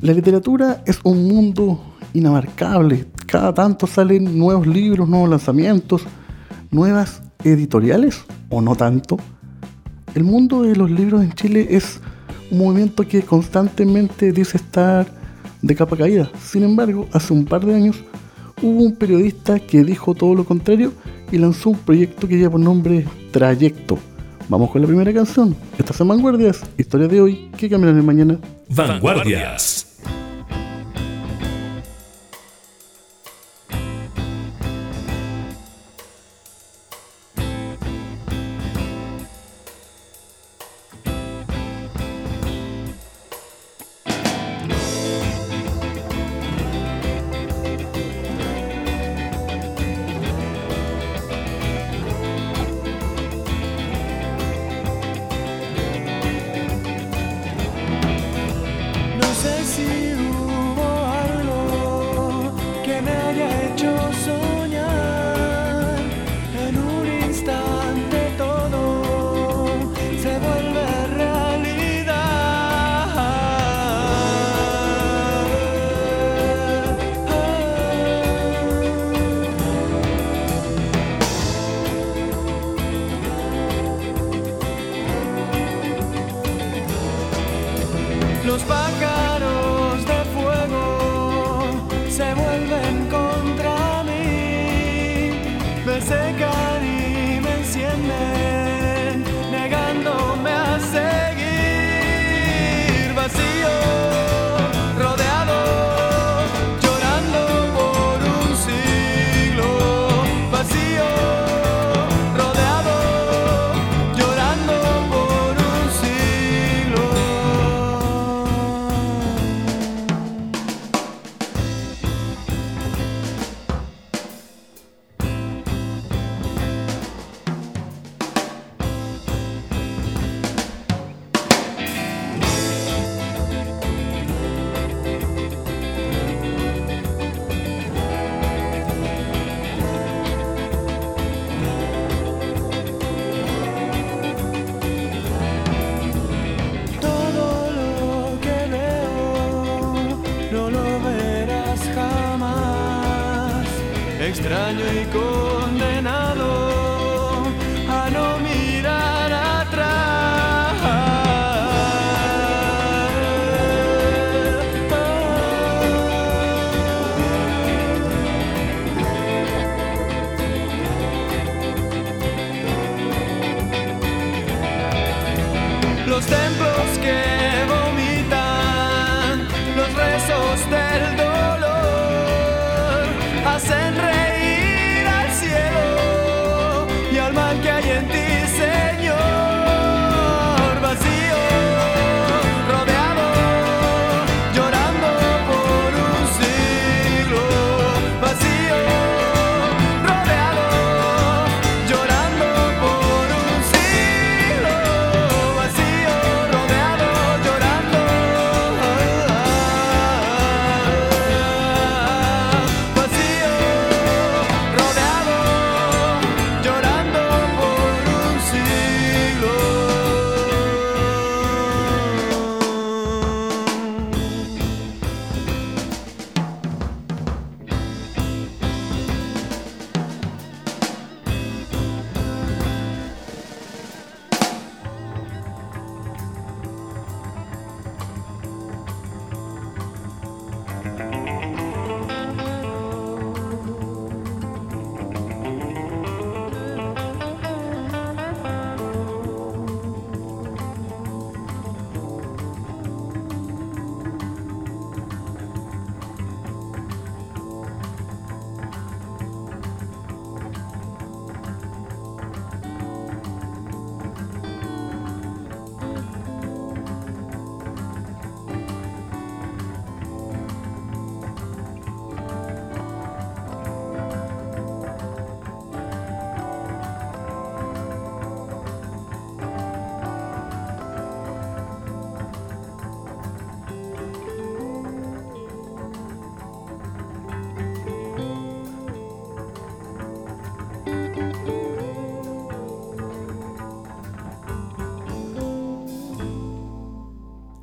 La literatura es un mundo inabarcable. Cada tanto salen nuevos libros, nuevos lanzamientos, nuevas editoriales o no tanto. El mundo de los libros en Chile es un movimiento que constantemente dice estar de capa caída. Sin embargo, hace un par de años hubo un periodista que dijo todo lo contrario y lanzó un proyecto que lleva por nombre Trayecto. Vamos con la primera canción. Estas son Vanguardias, historia de hoy que cambiarán el mañana. Vanguardias. sé extraño y condenado.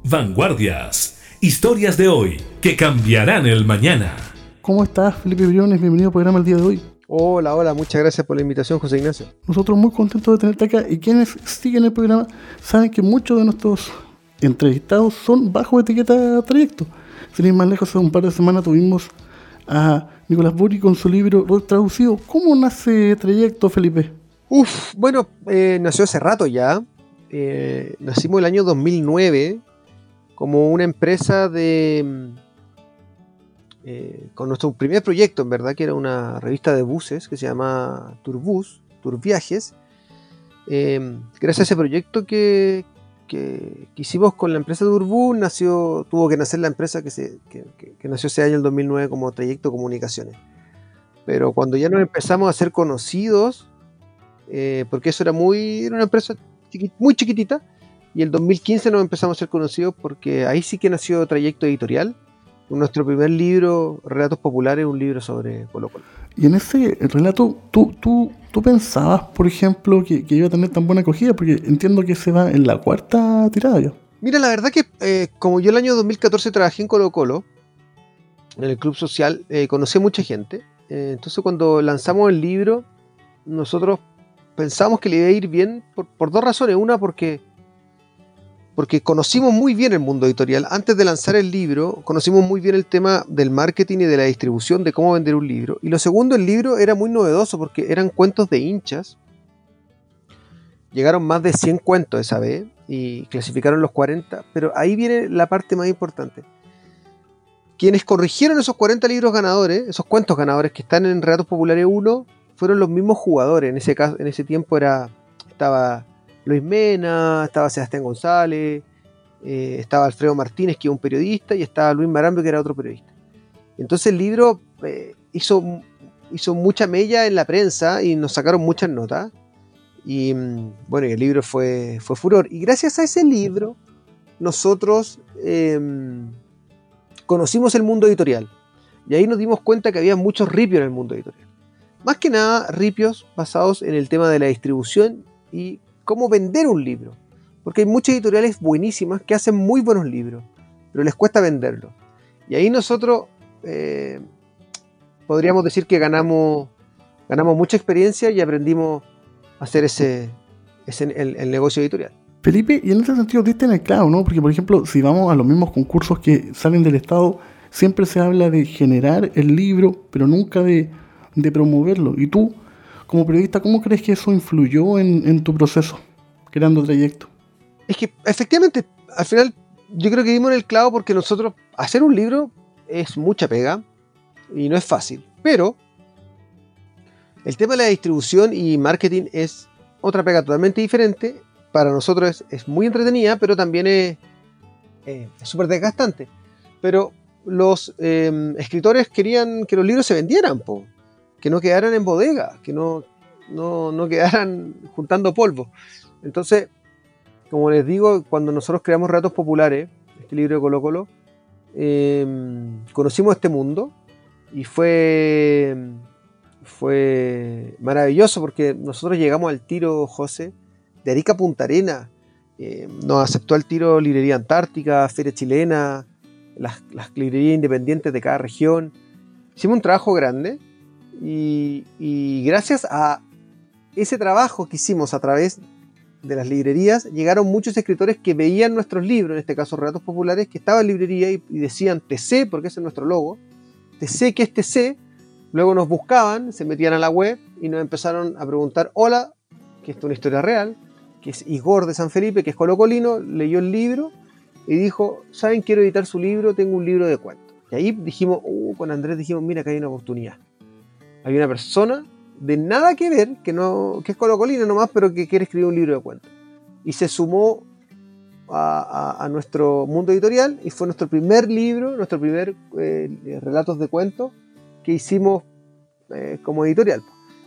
Vanguardias. Historias de hoy que cambiarán el mañana. ¿Cómo estás, Felipe Briones? Bienvenido al programa el día de hoy. Hola, hola, muchas gracias por la invitación, José Ignacio. Nosotros muy contentos de tenerte acá y quienes siguen el programa saben que muchos de nuestros entrevistados son bajo etiqueta trayecto. Sin ir más lejos, hace un par de semanas tuvimos a Nicolás Buri con su libro traducido. ¿Cómo nace Trayecto, Felipe? Uf, bueno, eh, nació hace rato ya. Eh, nacimos el año 2009 como una empresa de... Eh, con nuestro primer proyecto, en verdad, que era una revista de buses que se llama Turbus, Turviajes. gracias a ese proyecto que, que, hicimos con la empresa de nació, tuvo que nacer la empresa que, se, que, nació ese año, el 2009, como Trayecto Comunicaciones. Pero cuando ya nos empezamos a ser conocidos, eh, porque eso era muy, era una empresa muy chiquitita, y el 2015 nos empezamos a ser conocidos porque ahí sí que nació Trayecto Editorial, nuestro primer libro, Relatos Populares, un libro sobre Colo Colo. Y en ese relato, ¿tú, tú, tú pensabas, por ejemplo, que, iba a tener tan buena acogida? Porque entiendo que se va en la cuarta tirada ya. Mira, la verdad que eh, como yo el año 2014 trabajé en Colo Colo, en el club social, eh, conocí a mucha gente. Eh, entonces cuando lanzamos el libro, nosotros pensamos que le iba a ir bien por, por dos razones. Una, porque porque conocimos muy bien el mundo editorial. Antes de lanzar el libro, conocimos muy bien el tema del marketing y de la distribución, de cómo vender un libro. Y lo segundo, el libro era muy novedoso porque eran cuentos de hinchas. Llegaron más de 100 cuentos esa vez y clasificaron los 40, pero ahí viene la parte más importante. Quienes corrigieron esos 40 libros ganadores, esos cuentos ganadores que están en Relatos Populares 1, fueron los mismos jugadores. En ese, caso, en ese tiempo era, estaba Luis Mena, estaba Sebastián González, eh, estaba Alfredo Martínez, que era un periodista, y estaba Luis Marambio, que era otro periodista. Entonces el libro eh, hizo, hizo mucha mella en la prensa y nos sacaron muchas notas. Y mm, bueno, el libro fue, fue furor. Y gracias a ese libro, nosotros em, conocimos el mundo editorial. Y ahí nos dimos cuenta que había muchos ripios en el mundo editorial. Más que nada, ripios basados en el tema de la distribución y cómo vender un libro. Porque hay muchas editoriales buenísimas que hacen muy buenos libros, pero les cuesta venderlos. Y ahí nosotros eh, podríamos decir que ganamos, ganamos mucha experiencia y aprendimos a hacer ese, el, negocio editorial. Felipe, y en ese sentido diste en el clavo, ¿no? Porque, por ejemplo, si vamos a los mismos concursos que salen del Estado, siempre se habla de generar el libro, pero nunca de, de promoverlo. Y tú, como periodista, ¿cómo crees que eso influyó en, tu proceso, creando trayecto? Es que efectivamente, al final, yo creo que dimos en el clavo porque nosotros, hacer un libro es mucha pega y no es fácil. Pero el tema de la distribución y marketing es otra pega totalmente diferente. Para nosotros es, muy entretenida, pero también es súper desgastante. Pero los em, escritores querían que los libros se vendieran, po que no quedaran en bodega, que no, no, quedaran juntando polvo. Entonces, como les digo, cuando nosotros creamos Ratos Populares, este libro de Colo Colo, em, conocimos este mundo y fue, fue maravilloso porque nosotros llegamos al tiro, José, de Arica Punta Arena. Em, nos aceptó al tiro Librería Antártica, Feria Chilena, las, las librerías independientes de cada región. Hicimos un trabajo grande y, gracias a ese trabajo que hicimos a través de las librerías, llegaron muchos escritores que veían nuestros libros, en este caso Relatos Populares, que estaban en librería y, decían TC, porque ese es nuestro logo, TC, ¿qué es TC? Luego nos buscaban, se metían a la web y nos empezaron a preguntar, hola, que es una historia real, que es Igor de San Felipe, que es colocolino, leyó el libro y dijo, ¿saben? Quiero editar su libro, tengo un libro de cuentos. Y ahí dijimos, uh, con Andrés dijimos, mira que hay una oportunidad hay una persona de nada que ver, que, no, que es colocolina nomás, pero que quiere escribir un libro de cuentos. Y se sumó a, nuestro mundo editorial y fue nuestro primer libro, nuestro primer eh, relatos de cuentos que hicimos eh, como editorial.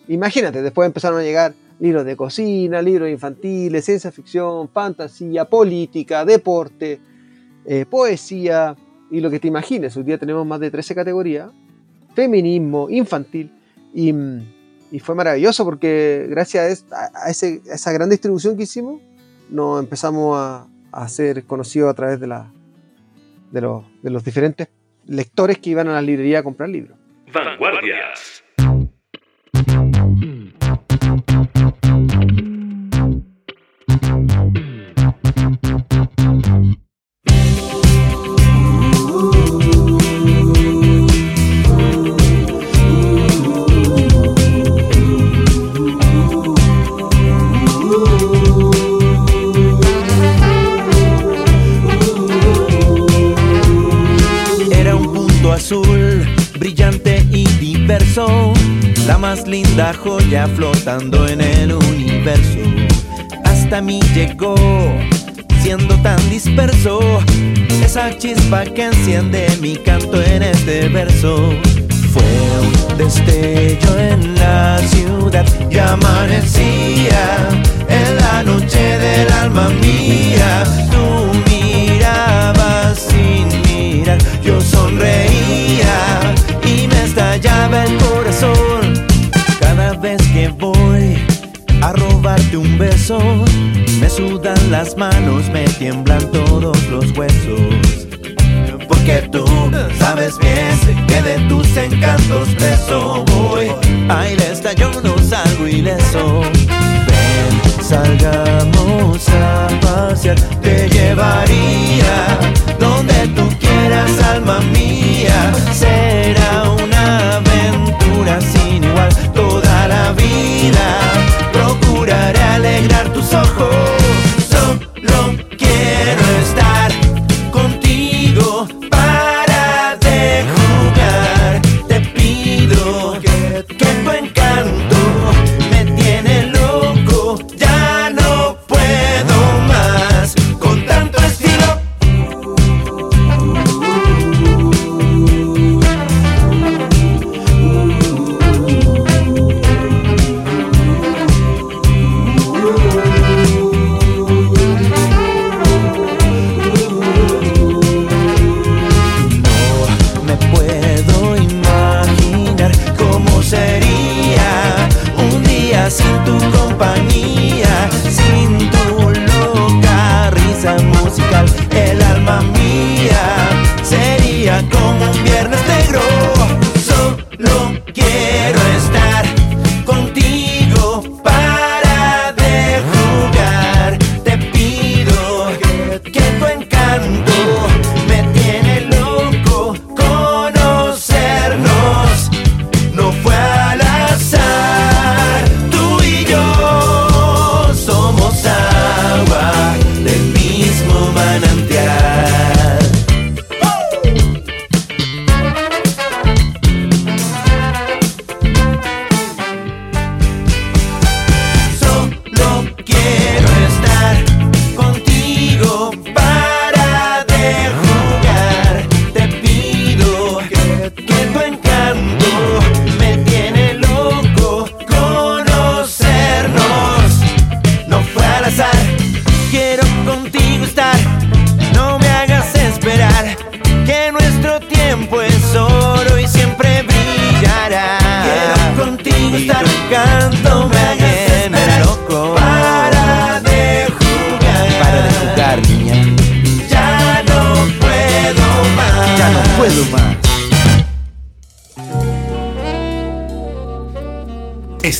Imagínate, después empezaron a llegar libros de cocina, libros infantiles, ciencia ficción, fantasía, política, deporte, eh, poesía y lo que te imagines. Hoy día tenemos más de 13 categorías, feminismo, infantil. Y, fue maravilloso porque gracias a, esa gran distribución que hicimos, nos empezamos a, a ser conocido a través de, la, de los diferentes lectores que iban a la librería a comprar libros. Vanguardias. Chispa que enciende mi canto en este verso. Fue un destello en la ciudad y amanecía en la noche del alma mía. Tú mirabas sin mirar, yo sonreía y me estallaba el corazón. Cada vez que voy a robarte un beso, me sudan las manos, me tiemblan todos los huesos. Que de tus encantos preso voy. Esta yo no salgo ileso. Ven, salgamos a pasear. Te llevaría donde tú quieras, alma mía. Será una aventura sin igual toda la vida. Procuraré alegrar tus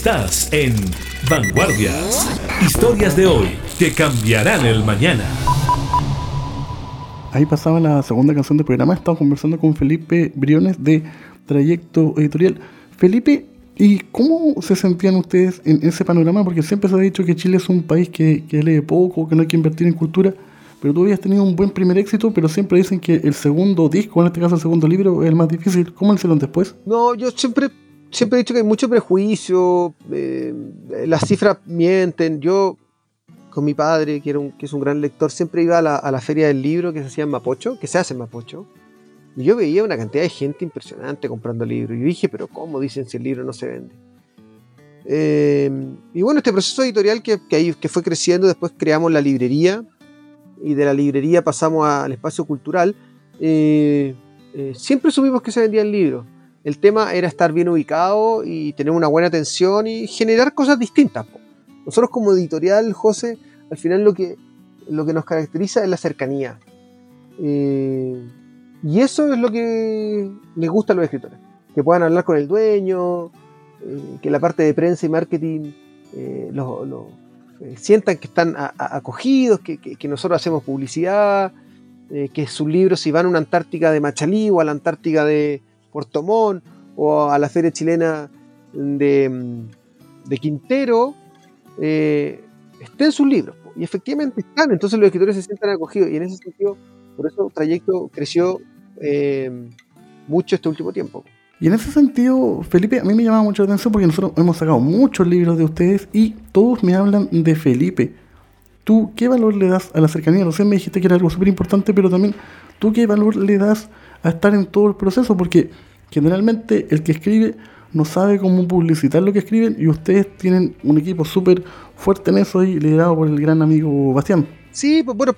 Estás en Vanguardias. Historias de hoy que cambiarán el mañana. Ahí pasaba la segunda canción del programa. Estamos conversando con Felipe Briones de Trayecto Editorial. Felipe, ¿y cómo se sentían ustedes en ese panorama? Porque siempre se ha dicho que Chile es un país que, que lee poco, que no hay que invertir en cultura. Pero tú habías tenido un buen primer éxito, pero siempre dicen que el segundo disco, en este caso el segundo libro, es el más difícil. ¿Cómo lo hicieron después? No, yo siempre, siempre he dicho que hay mucho prejuicio, eh, las cifras mienten. Yo, con mi padre, que, es un gran lector, siempre iba a la, feria del libro que se hacía en Mapocho, que se hace en Mapocho. Y yo veía una cantidad de gente impresionante comprando libros. Y dije, pero ¿cómo dicen si el libro no se vende? Eh, y bueno, este proceso editorial que, fue creciendo, después creamos la librería y de la librería pasamos al espacio cultural. eh, siempre supimos que se vendían libros. El tema era estar bien ubicado y tener una buena atención y generar cosas distintas. Nosotros como editorial, José, al final lo que lo que nos caracteriza es la cercanía. Eh, y eso es lo que les gusta a los escritores. Que puedan hablar con el dueño, eh, que la parte de prensa y marketing eh, lo, sientan que están acogidos, que, nosotros hacemos publicidad, que sus libros si van a una Antártica de Machalí o a la Antártica de Puerto o a la Feria Chilena de, Quintero, estén sus libros. Y efectivamente están, entonces los escritores se sientan acogidos. Y en ese sentido, por eso el trayecto creció eh, mucho este último tiempo. Y en ese sentido, Felipe, a mí me llama mucho la atención porque nosotros hemos sacado muchos libros de ustedes y todos me hablan de Felipe. ¿Tú qué valor le das a la cercanía? No sé, me dijiste que era algo súper importante, pero también tú qué valor le das a estar en todo el proceso, porque generalmente el que escribe no sabe cómo publicitar lo que escriben y ustedes tienen un equipo súper fuerte en eso y liderado por el gran amigo Bastián. Sí, pues bueno,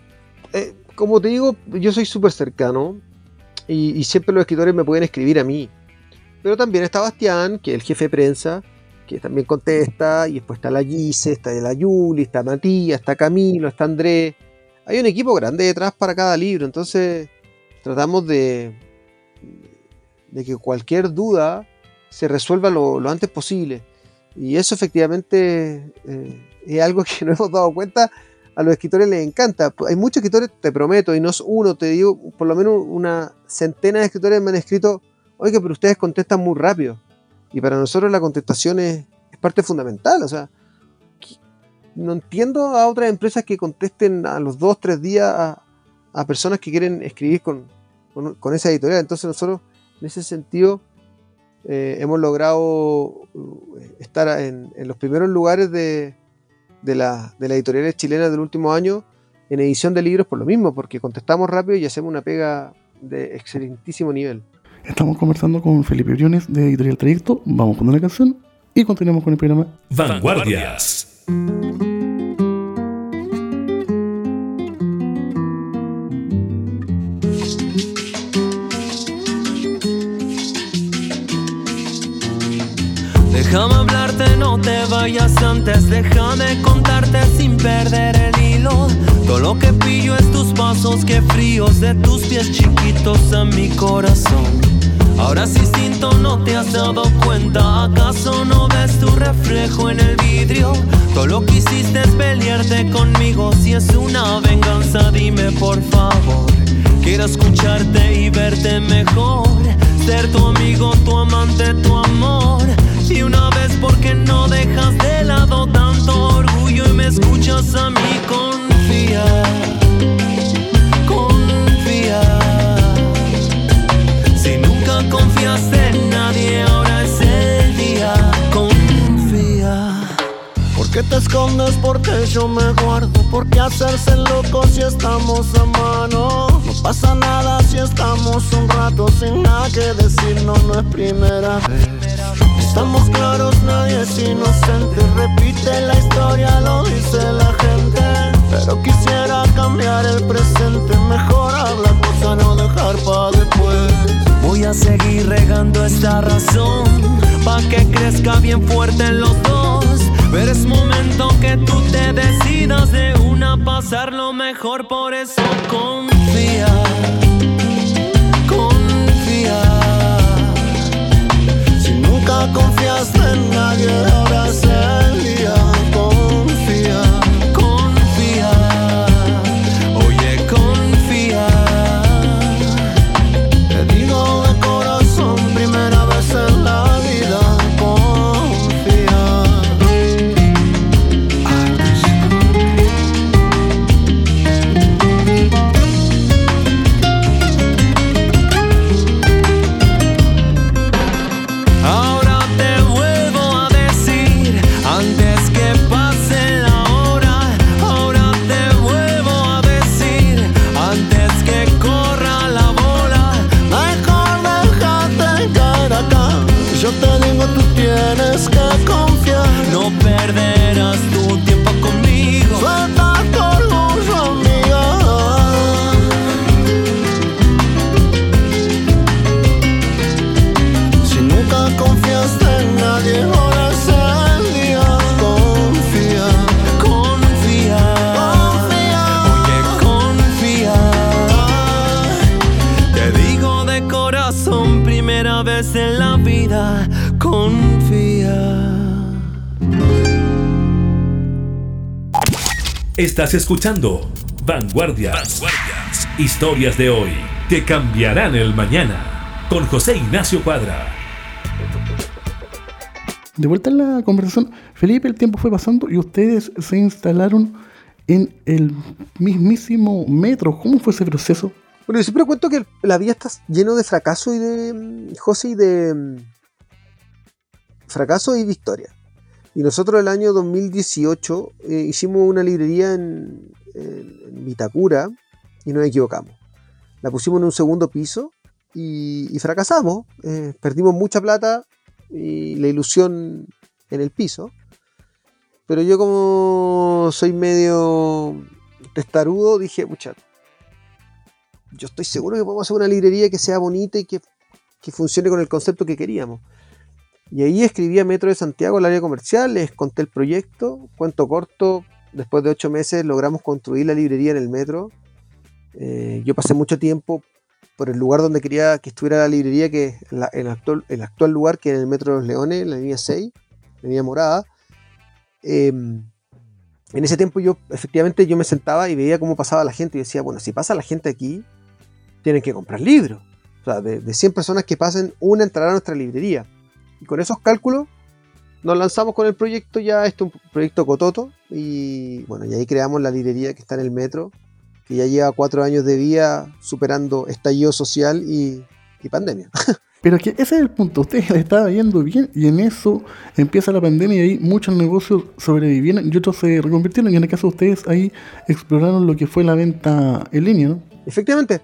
eh, como te digo, yo soy súper cercano y, siempre los escritores me pueden escribir a mí. Pero también está Bastián, que es el jefe de prensa, que también contesta, y después está la Gise, está la Yuli, está Matías, está Camilo, está Andrés. Hay un equipo grande detrás para cada libro, entonces tratamos de, de que cualquier duda se resuelva lo, antes posible. Y eso efectivamente eh, es algo que no hemos dado cuenta. A los escritores les encanta. Hay muchos escritores, te prometo, y no es uno, te digo, por lo menos una centena de escritores me han escrito, oiga, pero ustedes contestan muy rápido. Y para nosotros la contestación es, parte fundamental. O sea, no entiendo a otras empresas que contesten a los dos, tres días a, personas que quieren escribir con, con esa editorial. Entonces nosotros, en ese sentido, eh, hemos logrado eh, estar en, los primeros lugares de, de, la, de las editoriales chilenas del último año en edición de libros por lo mismo, porque contestamos rápido y hacemos una pega de excelentísimo nivel. Estamos conversando con Felipe Briones de Editorial Trayecto. Vamos con una canción y continuamos con el programa Vanguardias. Déjame hablarte, no te vayas antes. Déjame contarte sin perder el hilo. Todo lo que pillo es tus pasos, que fríos de tus pies chiquitos a mi corazón. Ahora sí siento, no te has dado cuenta. ¿Acaso no ves tu reflejo en el vidrio? Todo lo que hiciste es pelearte conmigo. Si es una venganza, dime por favor. Quiero escucharte y verte mejor. Ser tu amigo, tu amante, tu amor. ¿Por qué te escondes? Porque yo me guardo. ¿Por qué hacerse loco si estamos a mano? No pasa nada si estamos un rato sin nada que decir, no, no es primera vez. Estamos claros, nadie es inocente. Repite la historia, lo dice la gente. Pero quisiera cambiar el presente, mejorar la cosa, no dejar para después. Voy a seguir regando esta razón, pa' que crezca bien fuerte en los dos. Pero es momento que tú te decidas de una pasar lo mejor, por eso confía. confiaste en nadie, ahora vez Estás escuchando Vanguardias. Historias de hoy que cambiarán el mañana. Con José Ignacio Cuadra. De vuelta en la conversación, Felipe, el tiempo fue pasando y ustedes se instalaron en el mismísimo metro. ¿Cómo fue ese proceso? Bueno, yo siempre cuento que la vida está lleno de fracaso y de. mm, José, y de. mm, fracaso y victoria. Y nosotros el año 2018 eh, hicimos una librería en, en- Vitacura y nos equivocamos. La pusimos en un segundo piso y, fracasamos. Eh, perdimos mucha plata y la ilusión en el piso. Pero yo como soy medio testarudo dije, mucha, yo estoy seguro que podemos hacer una librería que sea bonita y que, que funcione con el concepto que queríamos. Y ahí escribí a Metro de Santiago, el área comercial, les conté el proyecto, cuento corto, después de ocho meses logramos construir la librería en el metro. Eh, yo pasé mucho tiempo por el lugar donde quería que estuviera la librería, que el, actual, lugar, que en el Metro de los Leones, la línea 6, la línea morada. Eh, en ese tiempo yo, efectivamente, yo me sentaba y veía cómo pasaba la gente y decía, bueno, si pasa la gente aquí, tienen que comprar libros. O sea, de, de 100 personas que pasen, una entrará a nuestra librería. Y con esos cálculos nos lanzamos con el proyecto ya, este es un proyecto Cototo, y bueno, y ahí creamos la librería que está en el metro, que ya lleva cuatro años de vida superando estallido social y, y pandemia. Pero es que ese es el punto. Ustedes le estaba yendo bien y en eso empieza la pandemia y ahí muchos negocios sobrevivieron y otros se reconvirtieron. Y en el caso de ustedes, ahí exploraron lo que fue la venta en línea, ¿no? Efectivamente,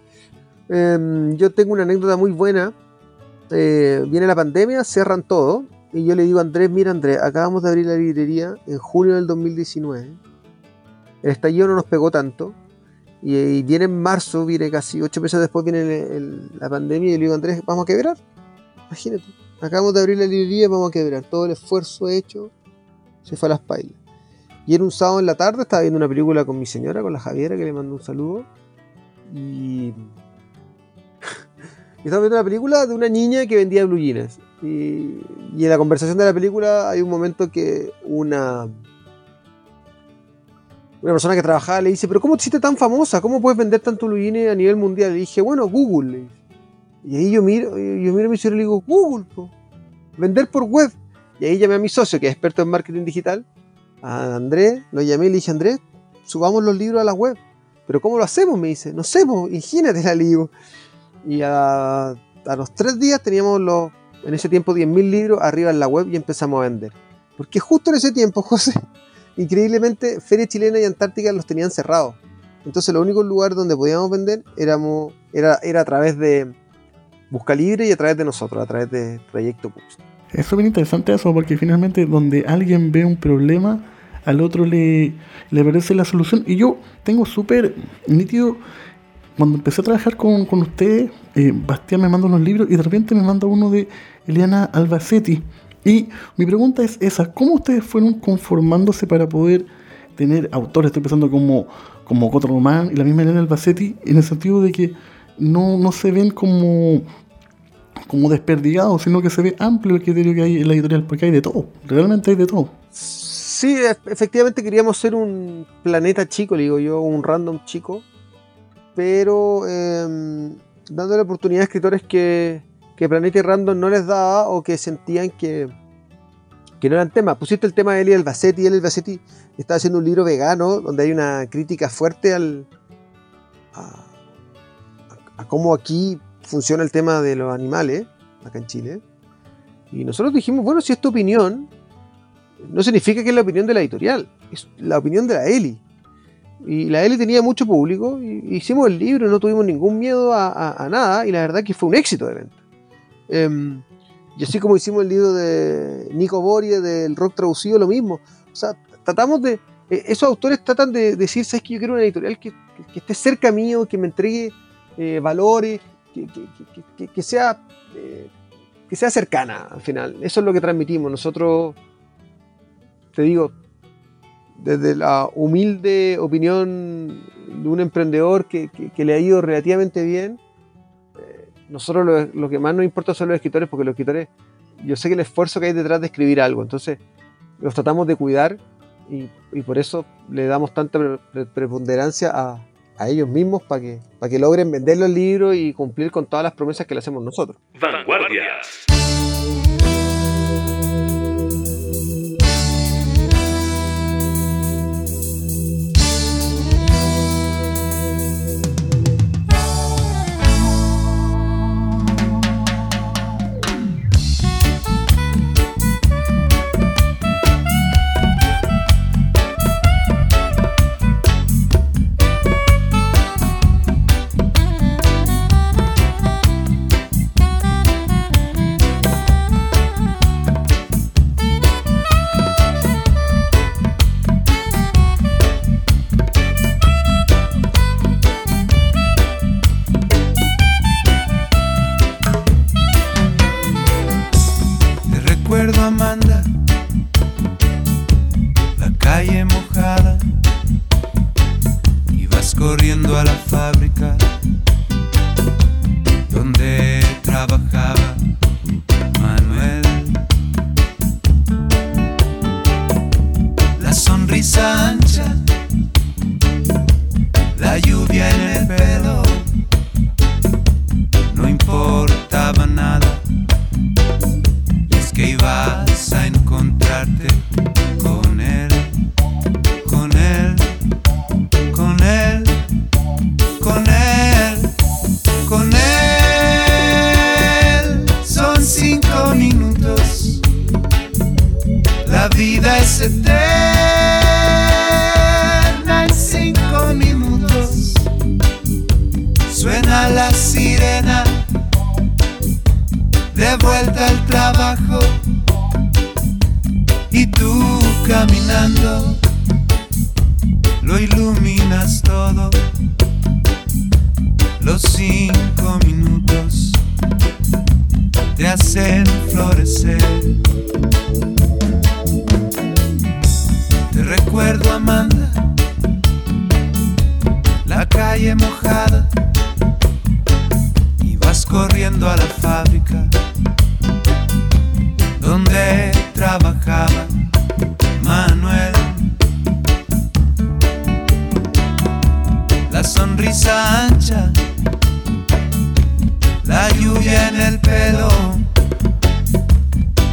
em, yo tengo una anécdota muy buena. Eh, viene la pandemia, cierran todo. Y yo le digo a Andrés, mira Andrés, acabamos de abrir la librería en junio del 2019. El estallido no nos pegó tanto. Y, y viene en marzo, viene casi ocho meses después, viene la pandemia. Y le digo a Andrés, vamos a quebrar. Imagínate, acabamos de abrir la librería, vamos a quebrar. Todo el esfuerzo hecho se fue a las pailas. Y era un sábado en la tarde, estaba viendo una película con mi señora, con la Javiera, que le mando un saludo. Y. estaba viendo una película de una niña que vendía blue jeans. Y, y en la conversación de la película hay un momento que una. Una persona que trabajaba le dice, pero ¿cómo te hiciste tan famosa? ¿Cómo puedes vender tanto blue jeans a nivel mundial? Le dije, bueno, Google. le. Y ahí yo miro, yo miro a mi señora y le digo, Google, po. vender por web. Y ahí llamé a mi socio, que es experto en marketing digital, a Andrés, lo llamé y le dije, Andrés, subamos los libros a la web. Pero ¿cómo lo hacemos? Me dice, no sé, pues, imagínate la digo. Y a, a los tres días teníamos los, en ese tiempo 10.000 libros arriba en la web y empezamos a vender. Porque justo en ese tiempo, José, increíblemente, Feria Chilena y Antártica los tenían cerrados. Entonces, los únicos lugares donde podíamos vender éramos, era, era a través de Busca Libre y a través de nosotros, a través de Trayecto Books. Es súper interesante eso porque finalmente donde alguien ve un problema, al otro le, le parece la solución. Y yo tengo súper nítido, cuando empecé a trabajar con, con ustedes, eh, Bastián me manda unos libros y de repente me manda uno de Eliana Albacetti. Y mi pregunta es esa, ¿cómo ustedes fueron conformándose para poder tener autores? Estoy pensando como, como Román y la misma Eliana Albacetti, en el sentido de que no, no se ven como como desperdigado, sino que se ve amplio el criterio que hay en la editorial, porque hay de todo, realmente hay de todo. Sí, e- efectivamente queríamos ser un planeta chico, le digo yo, un random chico, pero eh, dándole oportunidad a escritores que, Planeta y Random no les daba o que sentían que, que no eran temas. Pusiste el tema de Eli Albacetti, Eli Albacetti está haciendo un libro vegano donde hay una crítica fuerte al, a, a cómo aquí funciona el tema de los animales, acá en Chile. Y nosotros dijimos, bueno, si es tu opinión, no significa que es la opinión de la editorial, es la opinión de la Eli. Y la Eli tenía mucho público, y hicimos el libro, no tuvimos ningún miedo a, nada, y la verdad que fue un éxito de venta. Em, y así como hicimos el libro de Nico Borie del rock traducido, lo mismo. O sea, tratamos de. eh, esos autores tratan de decir, ¿sabes que yo quiero una editorial que, esté cerca mío, que me entregue eh, valores, que, que- que- que- que sea. eh, que sea cercana al final. Eso es lo que transmitimos. Nosotros, te digo, desde la humilde opinión de un emprendedor que, le ha ido relativamente bien, eh, nosotros lo, que más nos importa son los escritores, porque los escritores, yo sé que el esfuerzo que hay detrás de escribir algo, entonces los tratamos de cuidar y, por eso le damos tanta pre- pre- preponderancia a, a ellos mismos para que, para que logren vender los libros y cumplir con todas las promesas que le hacemos nosotros. Vanguardias. La sirena. De vuelta al trabajo. Y tú caminando. Lo iluminas todo. Los cinco minutos te hacen florecer. Te recuerdo Amanda la calle mojada corriendo a la fábrica donde trabajaba Manuel. La sonrisa ancha, la lluvia en el pelo,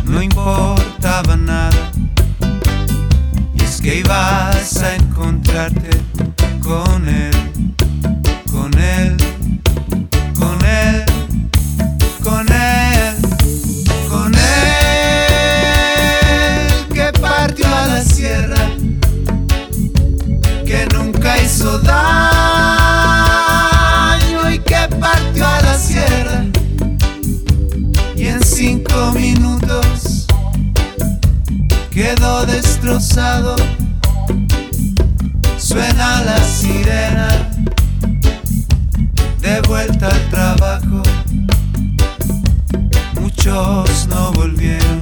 no importaba nada. Y es que ibas a encontrarte al trabajo. Muchos no volvieron,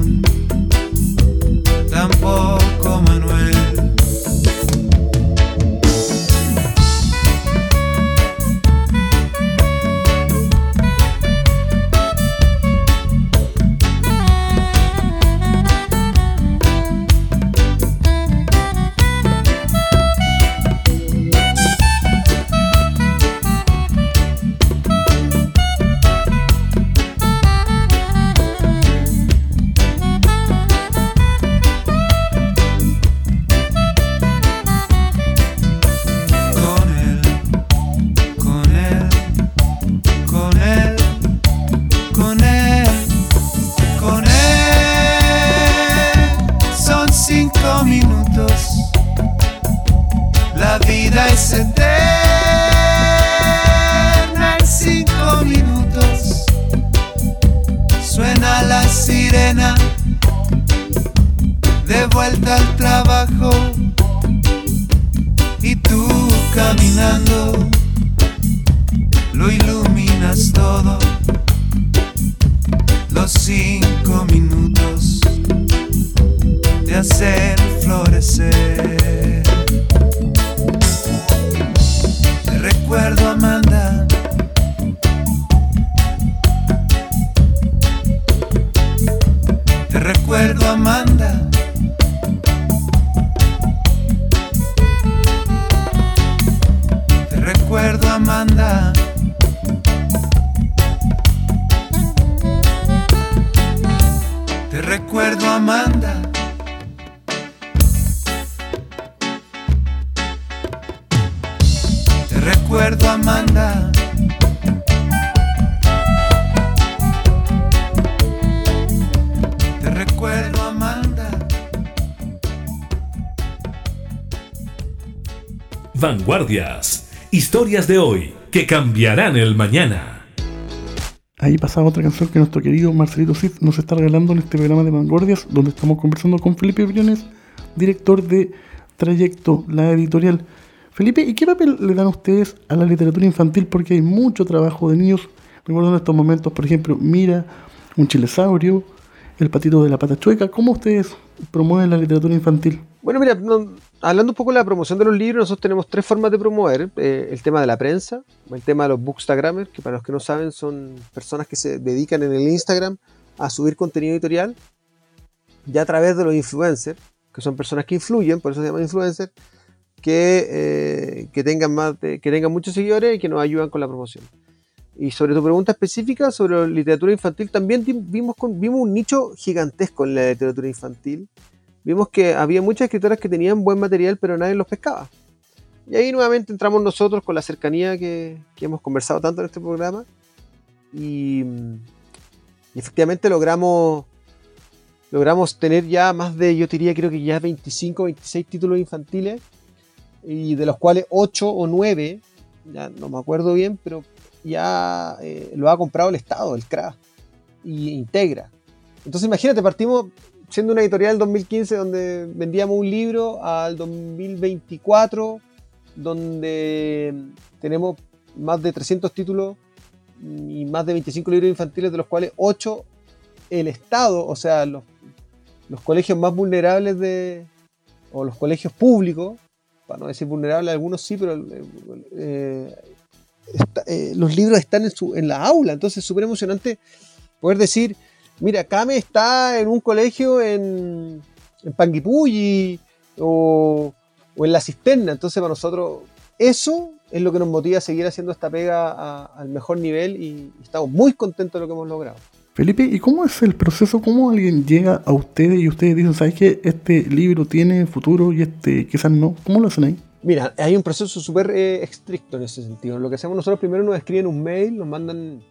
recuerdo amante. Vanguardias. Historias de hoy que cambiarán el mañana. Ahí pasaba otra canción que nuestro querido Marcelito Cid nos está regalando en este programa de Vanguardias, donde estamos conversando con Felipe Briones, director de Trayecto, la editorial. Felipe, ¿y qué papel le dan ustedes a la literatura infantil? Porque hay mucho trabajo de niños. Recuerdo en estos momentos, por ejemplo, Mira, Un Chilesaurio, El Patito de la Pata Chueca. ¿Cómo ustedes promueven la literatura infantil? Bueno, mira, no- hablando un poco de la promoción de los libros, nosotros tenemos tres formas de promover. eh, el tema de la prensa, el tema de los bookstagrammers, que para los que no saben son personas que se dedican en el Instagram a subir contenido editorial, ya a través de los influencers, que son personas que influyen, por eso se llaman influencers, que, eh, que, tengan más de- que tengan muchos seguidores y que nos ayudan con la promoción. Y sobre tu pregunta específica sobre literatura infantil, también vimos, con- vimos un nicho gigantesco en la literatura infantil vimos que había muchas escritoras que tenían buen material, pero nadie los pescaba. Y ahí nuevamente entramos nosotros con la cercanía que, que hemos conversado tanto en este programa. Y, efectivamente logramos, logramos tener ya más de, yo diría, creo que ya 25, 26 títulos infantiles, y de los cuales 8 o 9, ya no me acuerdo bien, pero ya eh, lo ha comprado el Estado, el CRA, y integra. Entonces imagínate, partimos siendo una editorial 2015 donde vendíamos un libro al 2024 donde tenemos más de 300 títulos y más de 25 libros infantiles de los cuales 8 el Estado, o sea, los, los colegios más vulnerables de, o los colegios públicos, para no decir vulnerables, algunos sí, pero eh, está- eh, los libros están en, su, en la aula, entonces es súper emocionante poder decir, mira, Kame está en un colegio en, en Panguipulli o, o en La Cisterna. Entonces, para nosotros, eso es lo que nos motiva a seguir haciendo esta pega a- al mejor nivel y, y estamos muy contentos de lo que hemos logrado. Felipe, ¿y cómo es el proceso? ¿Cómo alguien llega a ustedes y ustedes dicen, ¿sabes qué? Este libro tiene futuro y este quizás no. ¿Cómo lo hacen ahí? Mira, hay un proceso súper eh, estricto en ese sentido. Lo que hacemos nosotros primero nos escriben un mail, nos mandan,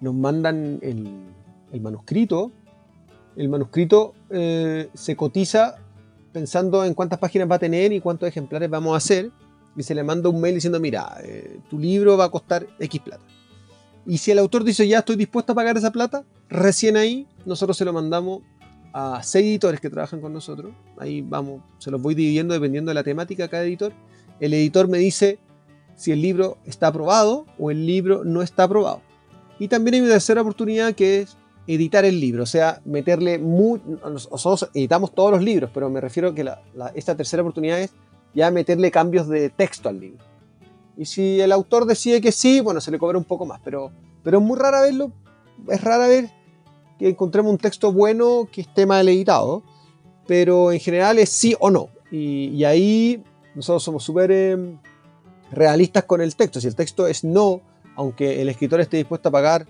nos mandan el, el manuscrito. El manuscrito eh, se cotiza pensando en cuántas páginas va a tener y cuántos ejemplares vamos a hacer. Y se le manda un mail diciendo, mira, eh, tu libro va a costar X plata. Y si el autor dice, ya estoy dispuesto a pagar esa plata, recién ahí nosotros se lo mandamos a seis editores que trabajan con nosotros. Ahí vamos, se los voy dividiendo dependiendo de la temática cada editor. El editor me dice si el libro está aprobado o el libro no está aprobado. Y también hay una tercera oportunidad que es editar el libro, o sea, meterle muy... Nosotros editamos todos los libros, pero me refiero a que esta tercera oportunidad es ya meterle cambios de texto al libro. Y si el autor decide que sí, bueno, se le cobra un poco más, pero, pero es muy rara verlo, es rara ver que encontremos un texto bueno que esté mal editado, pero en general es sí o no. Y, y ahí nosotros somos súper eh, realistas con el texto. Si el texto es no, aunque el escritor esté dispuesto a pagar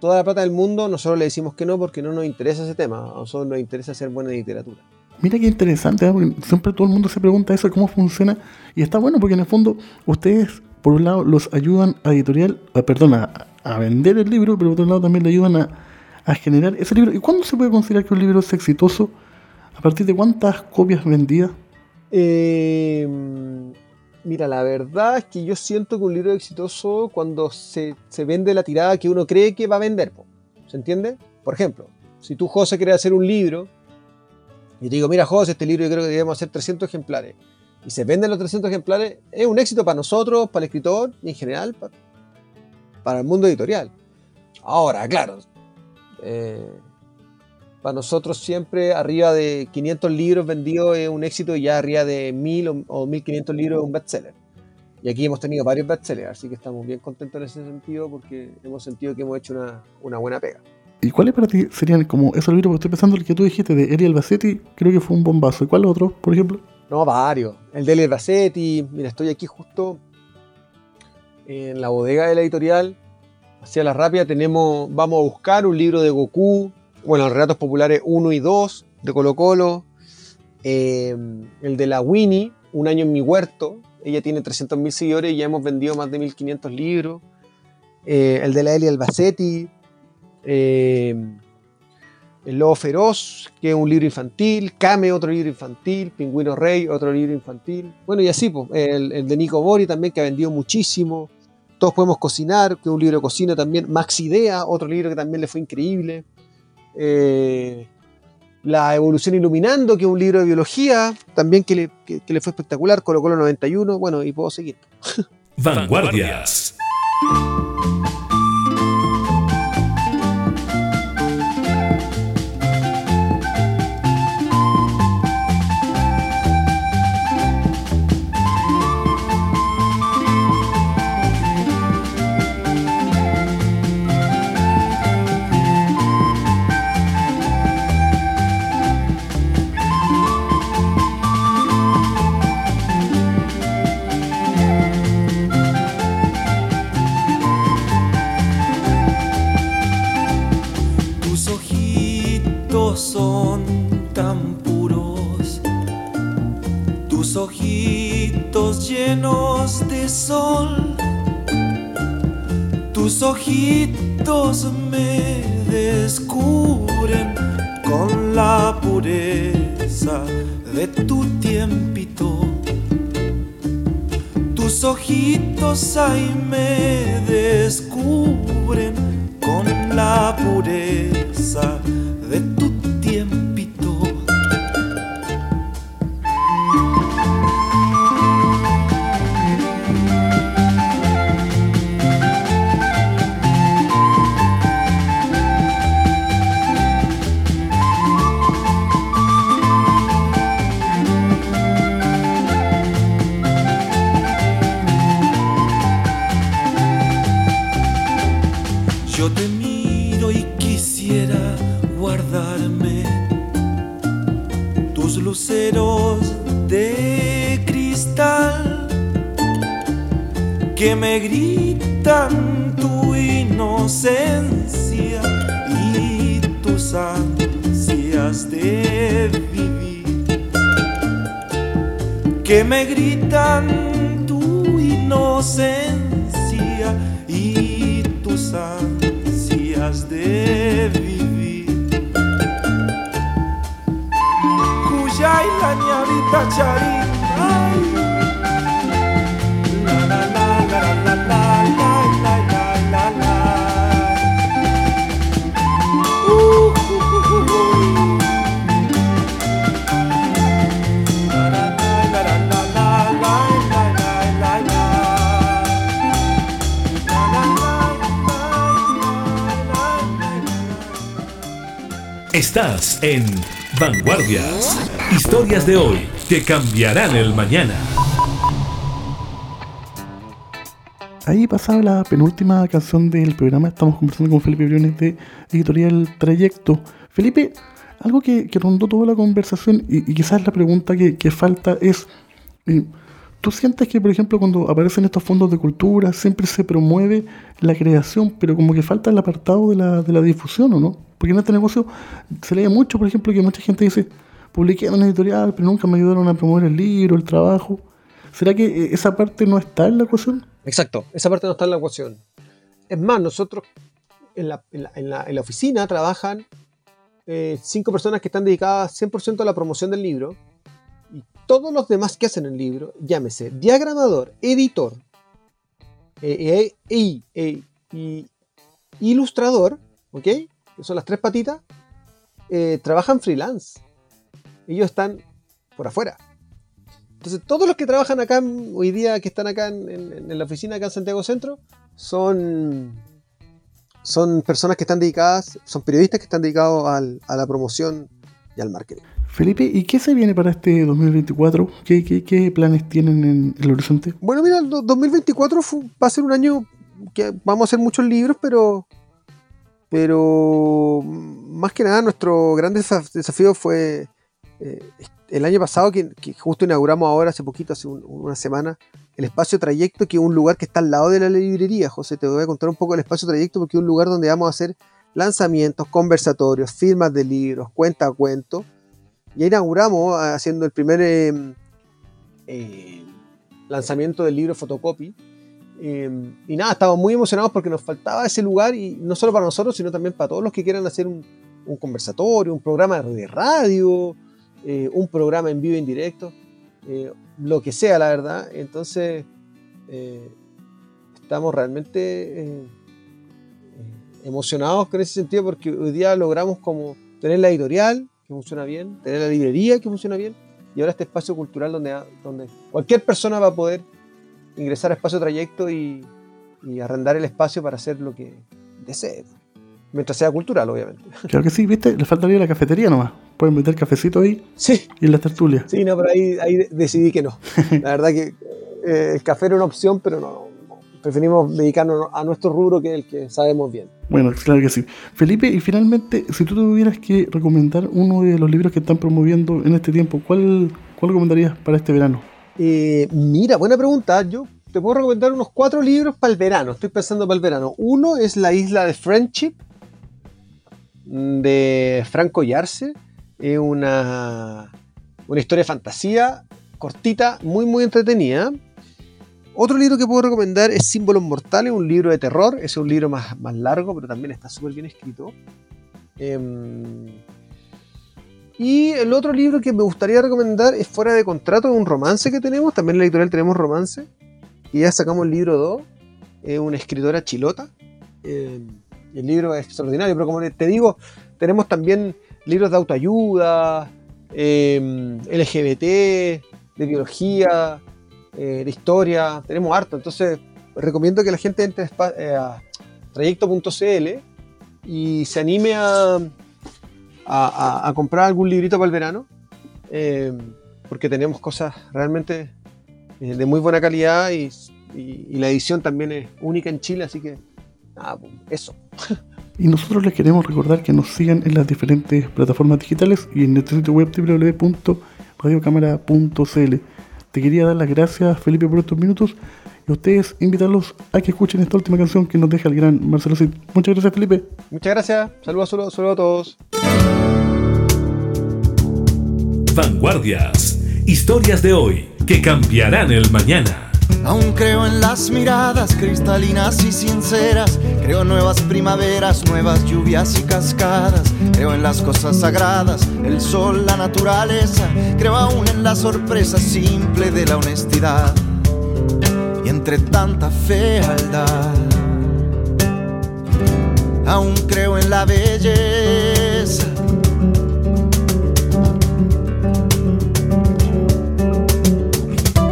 toda la plata del mundo, nosotros le decimos que no porque no nos interesa ese tema. A nosotros nos interesa hacer buena literatura. Mira qué interesante, ¿eh? porque siempre todo el mundo se pregunta eso, cómo funciona. Y está bueno porque en el fondo ustedes, por un lado, los ayudan a editorial, eh, perdón, a, a vender el libro, pero por otro lado también le ayudan a, a generar ese libro. ¿Y cuándo se puede considerar que un libro es exitoso? ¿A partir de cuántas copias vendidas? Eh, mira, la verdad es que yo siento que un libro es exitoso cuando se, se vende la tirada que uno cree que va a vender. ¿Se entiende? Por ejemplo, si tú, José, quieres hacer un libro y te digo, mira, José, este libro yo creo que debemos hacer 300 ejemplares y se venden los 300 ejemplares, es un éxito para nosotros, para el escritor y en general pa- para el mundo editorial. Ahora, claro, eh, para nosotros siempre arriba de 500 libros vendidos es un éxito y ya arriba de 1000 o, o 1500 libros es un bestseller. Y aquí hemos tenido varios bestsellers, así que estamos bien contentos en ese sentido porque hemos sentido que hemos hecho una, una buena pega. ¿Y cuáles para ti serían como esos libros? Porque estoy pensando el que tú dijiste de Ariel Bassetti, creo que fue un bombazo. ¿Y cuál otro, por ejemplo? No, varios. El de Eli Bassetti, mira, estoy aquí justo en la bodega de la editorial, hacia la rápida, tenemos, vamos a buscar un libro de Goku, bueno, Relatos Populares 1 y 2 de Colo Colo, eh, el de la Winnie, Un año en mi huerto, ella tiene 300.000 seguidores y ya hemos vendido más de 1.500 libros, eh, el de la Elia Albacetti, eh, El Lobo Feroz, que es un libro infantil, Kame, otro libro infantil, Pingüino Rey, otro libro infantil, bueno, y así, pues, el, el de Nico Bori también, que ha vendido muchísimo, todos podemos cocinar, que es un libro de cocina también. Max Idea, otro libro que también le fue increíble. Eh, la Evolución Iluminando, que es un libro de biología, también que le, que, que le fue espectacular. Colo Colo 91, bueno, y puedo seguir. Vanguardias. Ojitos me descubren con la pureza de tu tiempito. Tus ojitos ahí me que me gritan tu inocencia y tus ansias de vivir que me gritan tu inocencia y tus ansias de vivir. Cuyay la ñavita charín, Estás en Vanguardias. Historias de hoy que cambiarán el mañana. Ahí pasaba la penúltima canción del programa. Estamos conversando con Felipe Briones de Editorial Trayecto. Felipe, algo que, rondó toda la conversación y, quizás la pregunta que, que falta es, eh, ¿tú sientes que, por ejemplo, cuando aparecen estos fondos de cultura, siempre se promueve la creación, pero como que falta el apartado de la, de la difusión, ¿o no? Porque en este negocio se lee mucho, por ejemplo, que mucha gente dice, publiqué en una editorial, pero nunca me ayudaron a promover el libro, el trabajo. ¿Será que eh, esa parte no está en la ecuación? Exacto, esa parte no está en la ecuación. Es más, nosotros en la, oficina trabajan eh, cinco personas que están dedicadas 100% a la promoción del libro y todos los demás que hacen el libro, llámese diagramador, editor eh, eh, y ilustrador, ¿ok? Que son las tres patitas, eh, trabajan freelance. Ellos están por afuera. Entonces, todos los que trabajan acá hoy día, que están acá en, en- en la oficina, acá en Santiago Centro, son, son personas que están dedicadas, son periodistas que están dedicados al- a la promoción y al marketing. Felipe, ¿y qué se viene para este 2024? ¿Qué, qué, qué planes tienen en el horizonte? Bueno, mira, el do- 2024 fu- va a ser un año que vamos a hacer muchos libros, pero, pero más que nada nuestro gran desa- desafío fue eh, el año pasado, que, justo inauguramos ahora, hace poquito, hace un- una semana, el espacio trayecto, que es un lugar que está al lado de la librería. José, te voy a contar un poco del espacio trayecto, porque es un lugar donde vamos a hacer lanzamientos, conversatorios, firmas de libros, cuenta a cuento. Ya inauguramos ah, haciendo el primer eh, eh, lanzamiento del libro Photocopy. Eh, y nada, estamos muy emocionados porque nos faltaba ese lugar, y no solo para nosotros, sino también para todos los que quieran hacer un, conversatorio, un programa de radio, eh, un programa en vivo en directo, eh, lo que sea, la verdad. Entonces, eh, estamos realmente emocionados con ese sentido porque hoy día logramos como tener la editorial que funciona bien, tener la librería que funciona bien y ahora este espacio cultural donde, donde cualquier persona va a poder ingresar a espacio trayecto y, y arrendar el espacio para hacer lo que desee. Mientras sea cultural, obviamente. Claro que sí, ¿viste? Le faltaría la cafetería nomás. Pueden meter cafecito ahí Sí, y las tertulias. sí, no, pero ahí, ahí de- decidí que no. La verdad que eh, el café era una opción, pero no, no. preferimos dedicarnos a nuestro rubro que es el que sabemos bien. Bueno, claro que sí. Felipe, y finalmente, si tú tuvieras que recomendar uno de los libros que están promoviendo en este tiempo, ¿cuál, cuál recomendarías para este verano? Eh, mira, buena pregunta. Yo te puedo recomendar unos cuatro libros para el verano. Estoy pensando para el verano. Uno es La Isla de Friendship mm, de Franco Yarse. Es una, una historia de fantasía cortita, muy, muy entretenida. Otro libro que puedo recomendar es Símbolos Mortales, un libro de terror. Es un libro más, más largo, pero también está súper bien escrito. Em, y el otro libro que me gustaría recomendar es Fuera de Contrato, un romance que tenemos. También en la editorial tenemos romance. Y ya sacamos el libro 2. Es una escritora chilota. Eh, el libro es extraordinario, pero como te digo, tenemos también libros de autoayuda, eh, LGBT, de biología, eh, de historia. Tenemos harto. Entonces, recomiendo que la gente entre a eh, a trayecto.cl y se anime a, a, a- a comprar algún librito para el verano, eh, porque tenemos cosas realmente eh, de muy buena calidad y, y- y la edición también es única en Chile, así que nada, pues, eso. Y nosotros les queremos recordar que nos sigan en las diferentes plataformas digitales y en nuestro sitio web www.radiocámara.cl. Te quería dar las gracias, Felipe, por estos minutos y ustedes invitarlos a que escuchen esta última canción que nos deja el gran Marcelo Cid. Muchas gracias, Felipe. Muchas gracias, saludos, saludos, saludos a todos. Vanguardias. Historias de hoy que cambiarán el mañana. Aún creo en las miradas cristalinas y sinceras. Creo en nuevas primaveras, nuevas lluvias y cascadas. Creo en las cosas sagradas, el sol, la naturaleza. Creo aún en la sorpresa simple de la honestidad. Y entre tanta fealdad, aún creo en la belleza.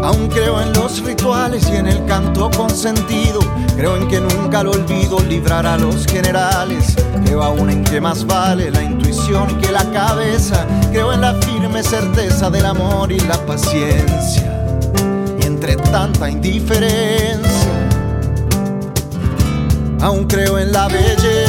Aún creo en los rituales y en el canto consentido. Creo en que nunca lo olvido librar a los generales. Creo aún en que más vale la intuición que la cabeza. Creo en la firme certeza del amor y la paciencia. Entre tanta indiferencia, aún creo en la belleza.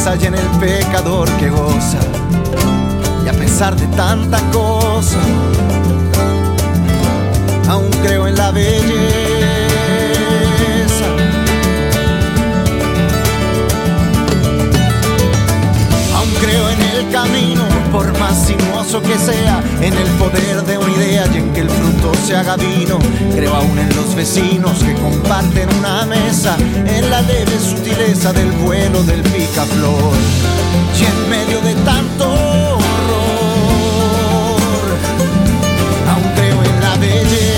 Reza y en el pecador que goza. Y a pesar de tanta cosa, que sea, en el poder de una idea y en que el fruto se haga vino. Creo aún en los vecinos que comparten una mesa, en la leve sutileza del vuelo del picaflor. Y en medio de tanto horror, aún creo en la belleza.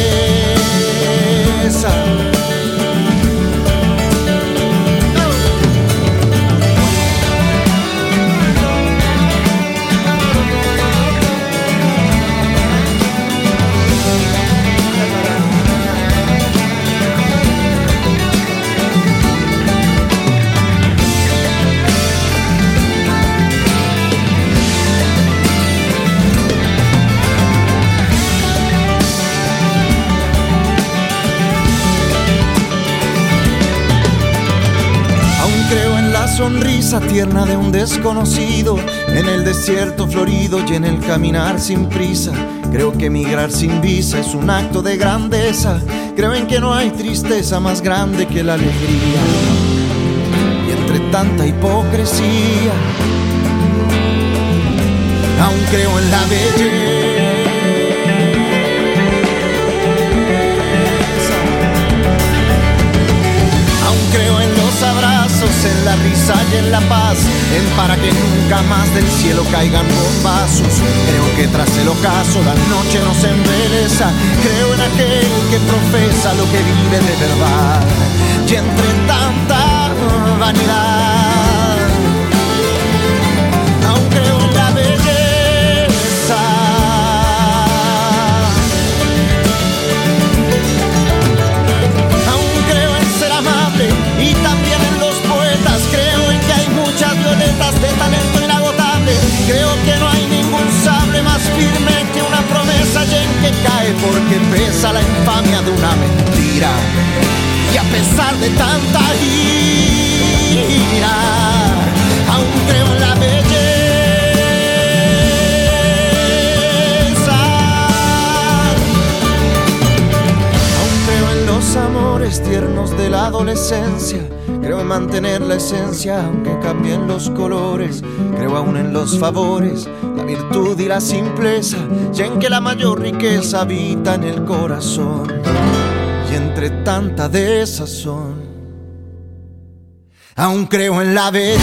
Tierna de un desconocido en el desierto florido y en el caminar sin prisa. Creo que migrar sin visa es un acto de grandeza. Creo en que no hay tristeza más grande que la alegría. Y entre tanta hipocresía, aún creo en la belleza. En la risa y en la paz, en para que nunca más del cielo caigan bombazos. Creo que tras el ocaso la noche nos embeleza, creo en aquel que profesa lo que vive de verdad. Y entre tanta vanidad, promesa y en que cae porque pesa la infamia de una mentira. Y a pesar de tanta ira, aún creo en la belleza. Aún creo en los amores tiernos de la adolescencia Creo en mantener la esencia aunque cambien los colores. Creo aún en los favores, virtud y la simpleza. Y en que la mayor riqueza habita en el corazón. Y entre tanta desazón, aún creo en la belleza.